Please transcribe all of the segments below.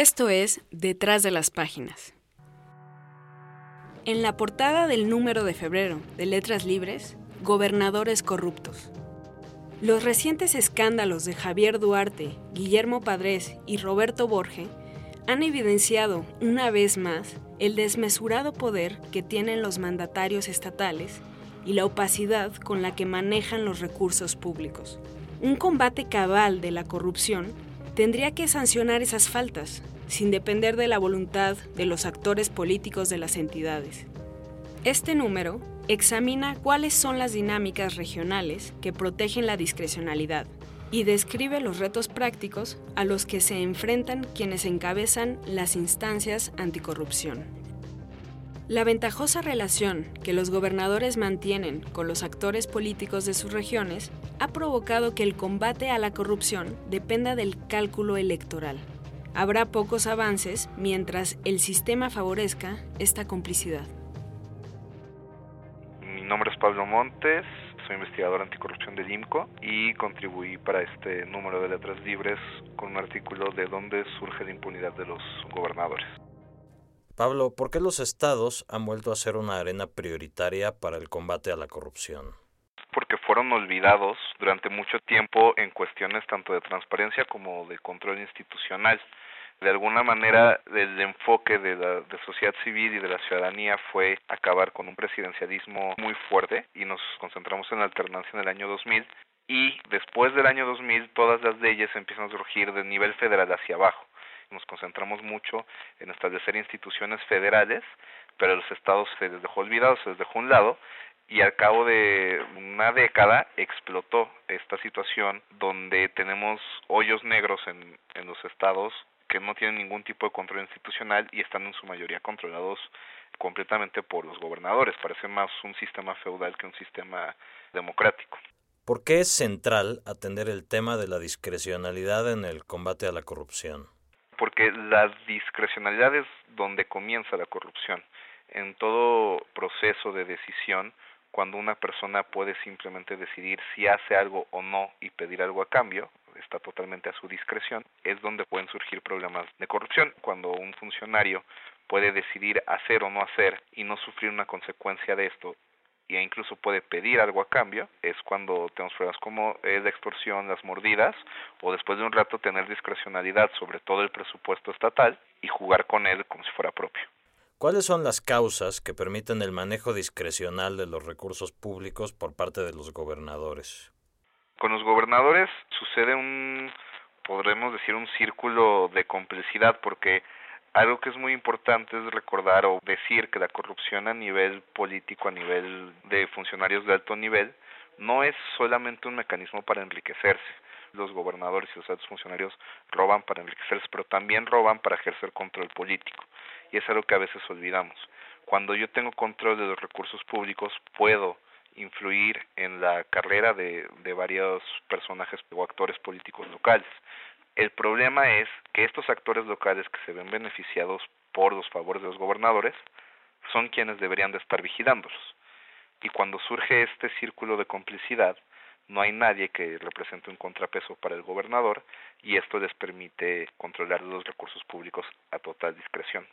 Esto es Detrás de las Páginas. En la portada del número de febrero de Letras Libres, Gobernadores Corruptos. Los recientes escándalos de Javier Duarte, Guillermo Padres y Roberto Borge han evidenciado una vez más el desmesurado poder que tienen los mandatarios estatales y la opacidad con la que manejan los recursos públicos. Un combate cabal de la corrupción tendría que sancionar esas faltas, sin depender de la voluntad de los actores políticos de las entidades. Este número examina cuáles son las dinámicas regionales que protegen la discrecionalidad y describe los retos prácticos a los que se enfrentan quienes encabezan las instancias anticorrupción. La ventajosa relación que los gobernadores mantienen con los actores políticos de sus regiones ha provocado que el combate a la corrupción dependa del cálculo electoral. Habrá pocos avances mientras el sistema favorezca esta complicidad. Mi nombre es Pablo Montes, soy investigador anticorrupción del IMCO y contribuí para este número de letras libres con un artículo de dónde surge la impunidad de los gobernadores. Pablo, ¿por qué los estados han vuelto a ser una arena prioritaria para el combate a la corrupción? Porque fueron olvidados durante mucho tiempo en cuestiones tanto de transparencia como de control institucional. De alguna manera, el enfoque de la sociedad civil y de la ciudadanía fue acabar con un presidencialismo muy fuerte y nos concentramos en la alternancia en el año 2000 y después del año 2000 todas las leyes empiezan a surgir de nivel federal hacia abajo nos concentramos mucho en establecer instituciones federales, pero los estados se les dejó olvidados, se les dejó un lado, y al cabo de una década explotó esta situación donde tenemos hoyos negros en, en los estados que no tienen ningún tipo de control institucional y están en su mayoría controlados completamente por los gobernadores. Parece más un sistema feudal que un sistema democrático. ¿Por qué es central atender el tema de la discrecionalidad en el combate a la corrupción? Porque la discrecionalidad es donde comienza la corrupción. En todo proceso de decisión, cuando una persona puede simplemente decidir si hace algo o no y pedir algo a cambio, está totalmente a su discreción, es donde pueden surgir problemas de corrupción. Cuando un funcionario puede decidir hacer o no hacer y no sufrir una consecuencia de esto e incluso puede pedir algo a cambio, es cuando tenemos pruebas como es la extorsión, las mordidas, o después de un rato tener discrecionalidad sobre todo el presupuesto estatal y jugar con él como si fuera propio. ¿Cuáles son las causas que permiten el manejo discrecional de los recursos públicos por parte de los gobernadores? Con los gobernadores sucede un, podremos decir, un círculo de complicidad porque algo que es muy importante es recordar o decir que la corrupción a nivel político, a nivel de funcionarios de alto nivel, no es solamente un mecanismo para enriquecerse. Los gobernadores y los altos funcionarios roban para enriquecerse, pero también roban para ejercer control político. Y es algo que a veces olvidamos. Cuando yo tengo control de los recursos públicos, puedo influir en la carrera de, de varios personajes o actores políticos locales. El problema es que estos actores locales que se ven beneficiados por los favores de los gobernadores son quienes deberían de estar vigilándolos. Y cuando surge este círculo de complicidad, no hay nadie que represente un contrapeso para el gobernador y esto les permite controlar los recursos públicos a total discreción.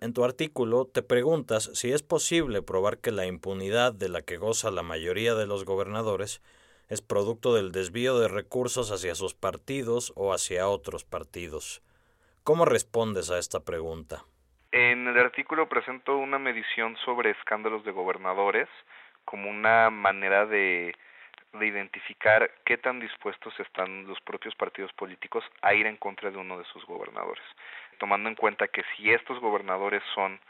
En tu artículo te preguntas si es posible probar que la impunidad de la que goza la mayoría de los gobernadores es producto del desvío de recursos hacia sus partidos o hacia otros partidos. ¿Cómo respondes a esta pregunta? En el artículo presento una medición sobre escándalos de gobernadores como una manera de, de identificar qué tan dispuestos están los propios partidos políticos a ir en contra de uno de sus gobernadores, tomando en cuenta que si estos gobernadores son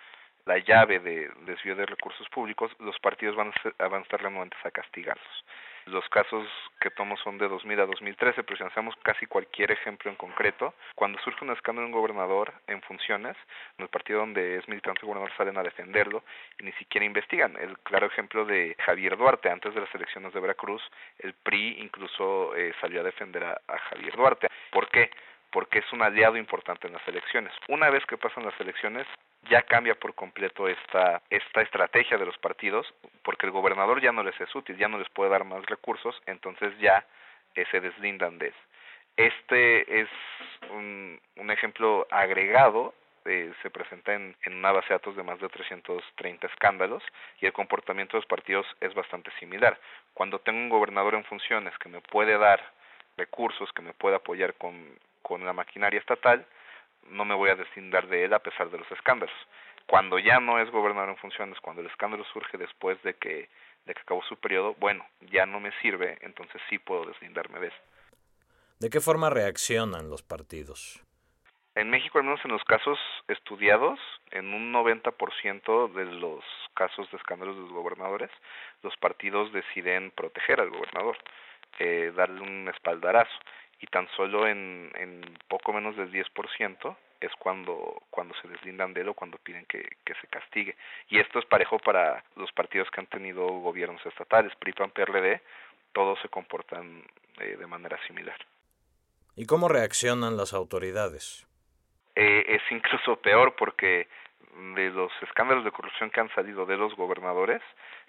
la llave de desvío de recursos públicos, los partidos van a, van a estar renuentes a castigarlos. Los casos que tomo son de 2000 a 2013, pero si hacemos casi cualquier ejemplo en concreto, cuando surge un escándalo de un gobernador en funciones, en el partido donde es militante el gobernador salen a defenderlo y ni siquiera investigan. El claro ejemplo de Javier Duarte, antes de las elecciones de Veracruz, el PRI incluso eh, salió a defender a, a Javier Duarte. ¿Por qué? porque es un aliado importante en las elecciones. Una vez que pasan las elecciones, ya cambia por completo esta, esta estrategia de los partidos, porque el gobernador ya no les es útil, ya no les puede dar más recursos, entonces ya eh, se deslindan de eso. Este es un, un ejemplo agregado eh, se presenta en, en, una base de datos de más de 330 escándalos y el comportamiento de los partidos es bastante similar. Cuando tengo un gobernador en funciones que me puede dar recursos, que me puede apoyar con, con la maquinaria estatal, no me voy a deslindar de él a pesar de los escándalos. Cuando ya no es gobernador en funciones, cuando el escándalo surge después de que, de que acabó su periodo, bueno, ya no me sirve, entonces sí puedo deslindarme de él. ¿De qué forma reaccionan los partidos? En México, al menos en los casos estudiados, en un 90% de los casos de escándalos de los gobernadores, los partidos deciden proteger al gobernador, eh, darle un espaldarazo. Y tan solo en, en poco menos del 10% es cuando, cuando se deslindan de él o cuando piden que, que se castigue. Y esto es parejo para los partidos que han tenido gobiernos estatales, PRI, PAN, PRD, todos se comportan eh, de manera similar. ¿Y cómo reaccionan las autoridades? eh, es incluso peor porque de los escándalos de corrupción que han salido de los gobernadores,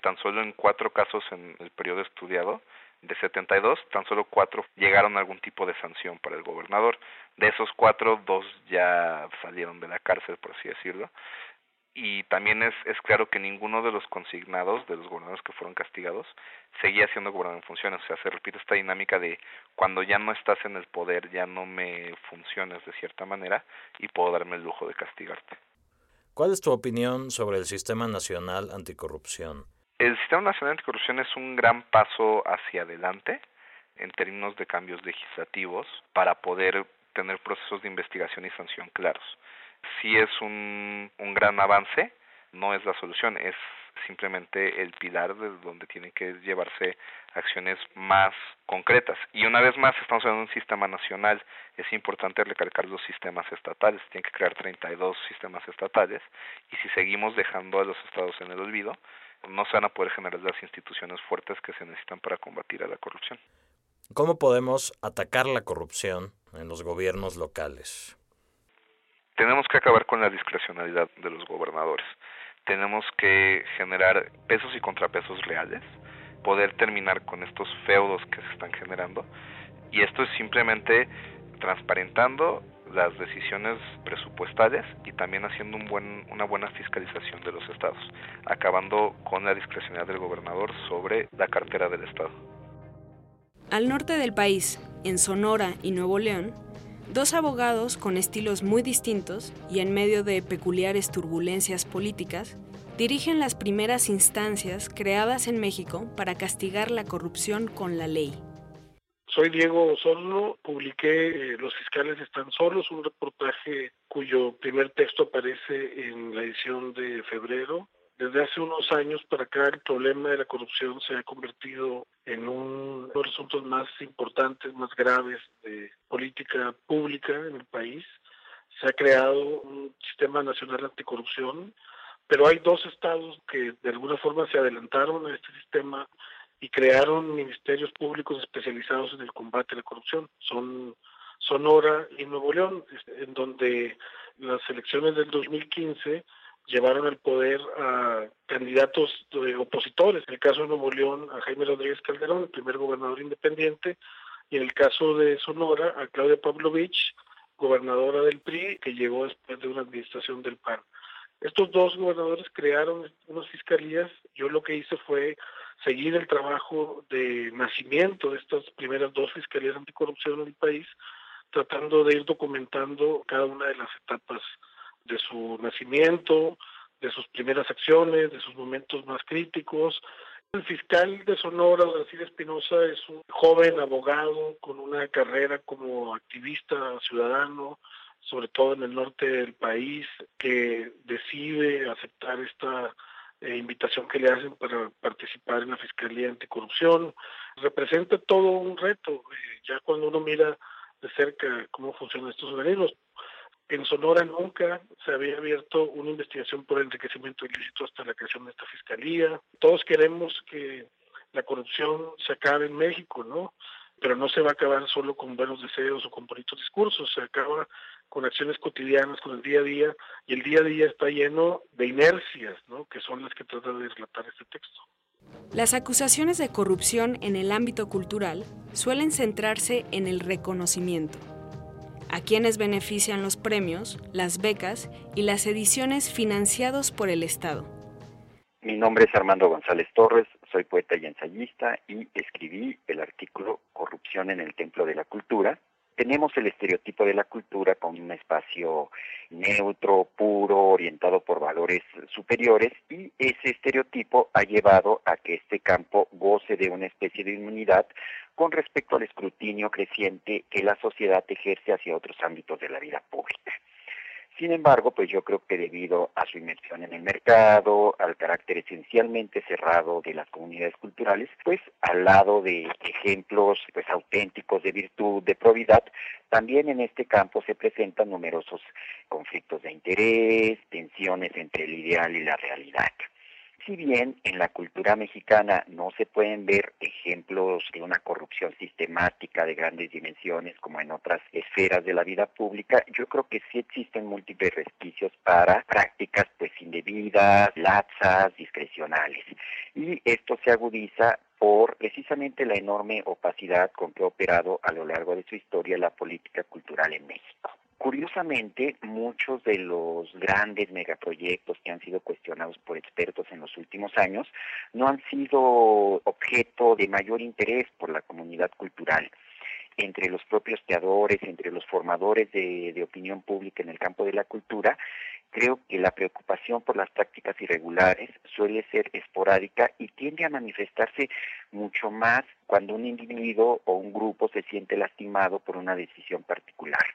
tan solo en cuatro casos en el periodo estudiado, de 72, tan solo cuatro llegaron a algún tipo de sanción para el gobernador. De esos cuatro, dos ya salieron de la cárcel, por así decirlo y también es, es claro que ninguno de los consignados, de los gobernadores que fueron castigados, seguía siendo gobernador en funciones. O sea, se repite esta dinámica de cuando ya no estás en el poder, ya no me funciones de cierta manera y puedo darme el lujo de castigarte. ¿Cuál es tu opinión sobre el Sistema Nacional Anticorrupción? El Sistema Nacional Anticorrupción es un gran paso hacia adelante en términos de cambios legislativos para poder tener procesos de investigación y sanción claros sí es un, un gran avance, no es la solución, es simplemente el pilar de donde tienen que llevarse acciones más concretas. Y una vez más, estamos hablando de un sistema nacional, es importante recalcar los sistemas estatales, tienen que crear 32 sistemas estatales, y si seguimos dejando a los estados en el olvido, no se van a poder generar las instituciones fuertes que se necesitan para combatir a la corrupción. ¿Cómo podemos atacar la corrupción en los gobiernos locales? tenemos que acabar con la discrecionalidad de los gobernadores. Tenemos que generar pesos y contrapesos reales, poder terminar con estos feudos que se están generando. Y esto es simplemente transparentando las decisiones presupuestales y también haciendo una buena fiscalización de los estados, acabando con la discrecionalidad del gobernador sobre la cartera del estado. Al norte del país, en Sonora y Nuevo León, Dos abogados con estilos muy distintos y en medio de peculiares turbulencias políticas, dirigen las primeras instancias creadas en México para castigar la corrupción con la ley. Soy Diego Osorno, publiqué eh, Los fiscales están solos, un reportaje cuyo primer texto aparece en la edición de febrero desde hace unos años para acá el problema de la corrupción se ha convertido en uno de los asuntos más importantes, más graves de política pública en el país. Se ha creado un sistema nacional anticorrupción, pero hay dos estados que de alguna forma se adelantaron a este sistema y crearon ministerios públicos especializados en el combate a la corrupción. Son Sonora y Nuevo León, en donde las elecciones del 2015 llevaron al poder a candidatos opositores. En el caso de Nuevo León, a Jaime Rodríguez Calderón, el primer gobernador independiente, y en el caso de Sonora, a Claudia Pavlovich, gobernadora del PRI, que llegó después de una administración del PAN. Estos dos gobernadores crearon unas fiscalías. Yo lo que hice fue seguir el trabajo de nacimiento de estas primeras dos fiscalías anticorrupción en el país, tratando de ir documentando cada una de las etapas de su nacimiento, de sus primeras acciones, de sus momentos más críticos. El fiscal de Sonora, Brasil Espinosa, es un joven abogado con una carrera como activista ciudadano, sobre todo en el norte del país, que decide aceptar esta eh, invitación que le hacen para participar en la Fiscalía Anticorrupción. Representa todo un reto, eh, ya cuando uno mira de cerca cómo funcionan estos organismos. En Sonora nunca se había abierto una investigación por enriquecimiento ilícito hasta la creación de esta fiscalía. Todos queremos que la corrupción se acabe en México, ¿no? Pero no se va a acabar solo con buenos deseos o con bonitos discursos, se acaba con acciones cotidianas, con el día a día, y el día a día está lleno de inercias, ¿no? Que son las que trata de relatar este texto. Las acusaciones de corrupción en el ámbito cultural suelen centrarse en el reconocimiento a quienes benefician los premios, las becas y las ediciones financiados por el Estado. Mi nombre es Armando González Torres, soy poeta y ensayista y escribí el artículo Corrupción en el Templo de la Cultura, tenemos el estereotipo de la cultura como un espacio neutro, puro, orientado por valores superiores y ese estereotipo ha llevado a que este campo goce de una especie de inmunidad con respecto al escrutinio creciente que la sociedad ejerce hacia otros ámbitos de la vida pública. Sin embargo, pues yo creo que debido a su inmersión en el mercado, al carácter esencialmente cerrado de las comunidades culturales, pues al lado de ejemplos pues auténticos de virtud, de probidad, también en este campo se presentan numerosos conflictos de interés, tensiones entre el ideal y la realidad si bien en la cultura mexicana no se pueden ver ejemplos de una corrupción sistemática de grandes dimensiones como en otras esferas de la vida pública, yo creo que sí existen múltiples resquicios para prácticas pues indebidas, laxas, discrecionales. Y esto se agudiza por precisamente la enorme opacidad con que ha operado a lo largo de su historia la política cultural en México. Curiosamente, muchos de los grandes megaproyectos que han sido cuestionados por expertos en los últimos años no han sido objeto de mayor interés por la comunidad cultural entre los propios teadores, entre los formadores de, de, opinión pública en el campo de la cultura, creo que la preocupación por las prácticas irregulares suele ser esporádica y tiende a manifestarse mucho más cuando un individuo o un grupo se siente lastimado por una decisión particular.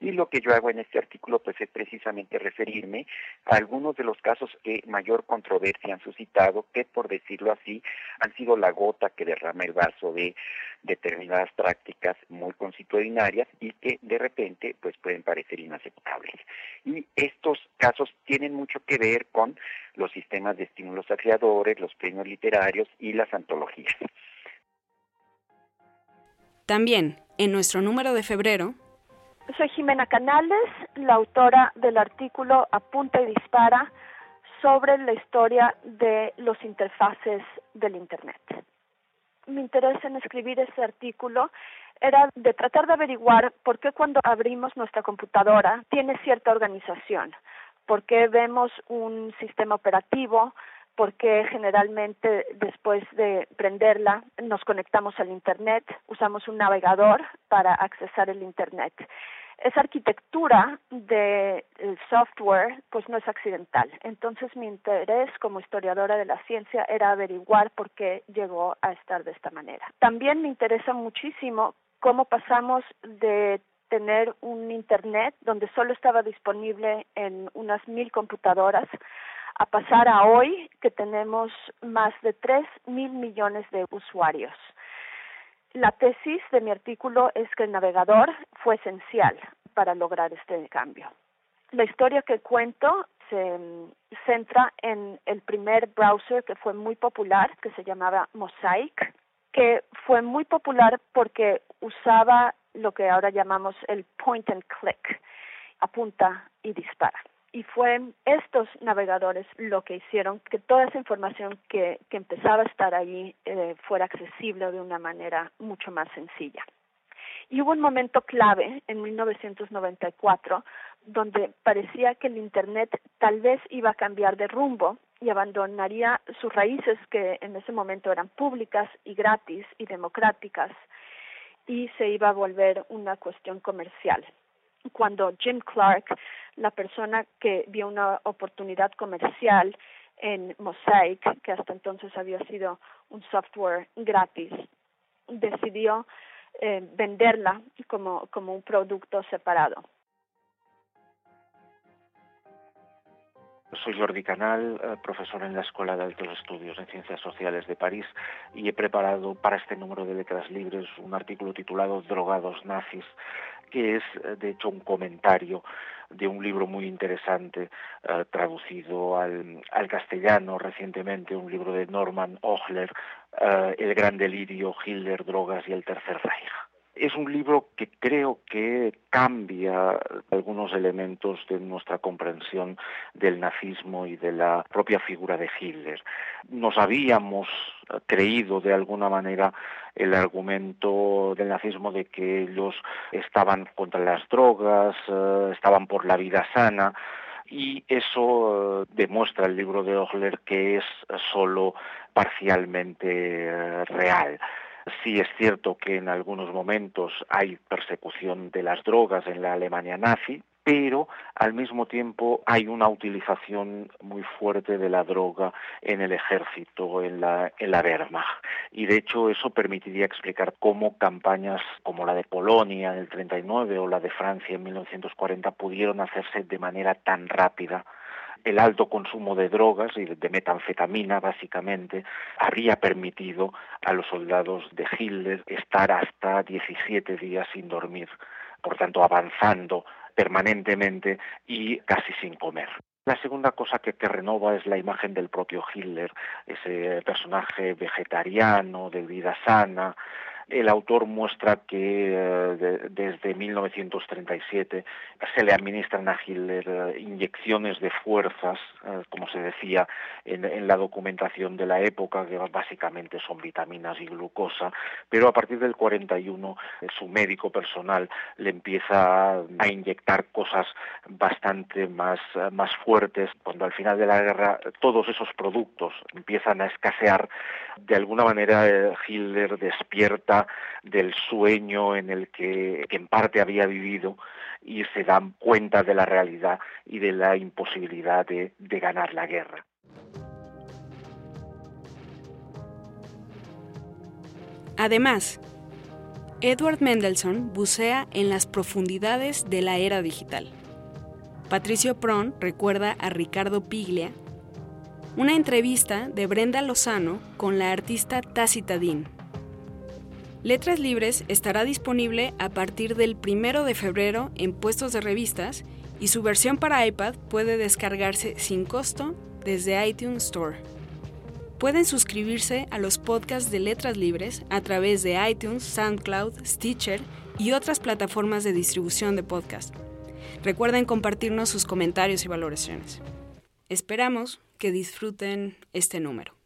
Y lo que yo hago en este artículo pues es precisamente referirme a algunos de los casos que mayor controversia han suscitado, que por decirlo así han sido la gota que derrama el vaso de determinadas prácticas muy constitucionarias y que de repente pues pueden parecer inaceptables. Y estos casos tienen mucho que ver con los sistemas de estímulos a creadores, los premios literarios y las antologías. También, en nuestro número de febrero, soy Jimena Canales, la autora del artículo Apunta y Dispara sobre la historia de los interfaces del Internet. Mi interés en escribir ese artículo era de tratar de averiguar por qué cuando abrimos nuestra computadora tiene cierta organización, por qué vemos un sistema operativo, por qué generalmente después de prenderla nos conectamos al Internet, usamos un navegador para accesar el Internet esa arquitectura del software pues no es accidental. Entonces mi interés como historiadora de la ciencia era averiguar por qué llegó a estar de esta manera. También me interesa muchísimo cómo pasamos de tener un Internet donde solo estaba disponible en unas mil computadoras a pasar a hoy que tenemos más de tres mil millones de usuarios. La tesis de mi artículo es que el navegador fue esencial para lograr este cambio. La historia que cuento se mm, centra en el primer browser que fue muy popular, que se llamaba Mosaic, que fue muy popular porque usaba lo que ahora llamamos el point and click, apunta y dispara y fue estos navegadores lo que hicieron que toda esa información que, que empezaba a estar ahí eh, fuera accesible de una manera mucho más sencilla. Y hubo un momento clave en 1994 donde parecía que el Internet tal vez iba a cambiar de rumbo y abandonaría sus raíces que en ese momento eran públicas y gratis y democráticas y se iba a volver una cuestión comercial cuando Jim Clark, la persona que vio una oportunidad comercial en Mosaic, que hasta entonces había sido un software gratis, decidió eh, venderla como, como un producto separado. Soy Jordi Canal, eh, profesor en la Escuela de Altos Estudios en Ciencias Sociales de París y he preparado para este número de Letras Libres un artículo titulado Drogados nazis, que es eh, de hecho un comentario de un libro muy interesante eh, traducido al, al, castellano recientemente, un libro de Norman Ochler, El gran delirio, Hitler, drogas y el Tercer Reich. Es un libro que creo que cambia algunos elementos de nuestra comprensión del nazismo y de la propia figura de Hitler. Nos habíamos creído de alguna manera el argumento del nazismo de que ellos estaban contra las drogas, eh, estaban por la vida sana, y eso eh, demuestra el libro de Ogler que es solo parcialmente eh, real. Sí es cierto que en algunos momentos hay persecución de las drogas en la Alemania nazi, pero al mismo tiempo hay una utilización muy fuerte de la droga en el ejército, en la, en la Wehrmacht. Y de hecho eso permitiría explicar cómo campañas como la de Polonia en el 39 o la de Francia en 1940 pudieron hacerse de manera tan rápida el alto consumo de drogas y de metanfetamina básicamente habría permitido a los soldados de Hitler estar hasta 17 días sin dormir, por tanto avanzando permanentemente y casi sin comer. La segunda cosa que, que, renova es la imagen del propio Hitler, ese personaje vegetariano, de vida sana, el autor muestra que eh, desde 1937 se le administran a Hitler eh, inyecciones de fuerzas, eh, como se decía en, la documentación de la época, que básicamente son vitaminas y glucosa, pero a partir del 41 su médico personal le empieza a inyectar cosas bastante más, más fuertes. Cuando al final de la guerra todos esos productos empiezan a escasear, de alguna manera Hitler despierta del sueño en el que, en parte había vivido y se dan cuenta de la realidad y de la imposibilidad de, ganar la guerra. Además, Edward Mendelssohn bucea en las profundidades de la era digital. Patricio Pron recuerda a Ricardo Piglia una entrevista de Brenda Lozano con la artista Tacita Dean Letras Libres estará disponible a partir del 1 de febrero en puestos de revistas y su versión para iPad puede descargarse sin costo desde iTunes Store. Pueden suscribirse a los podcasts de Letras Libres a través de iTunes, SoundCloud, Stitcher y otras plataformas de distribución de podcast. Recuerden compartirnos sus comentarios y valoraciones. Esperamos que disfruten este número.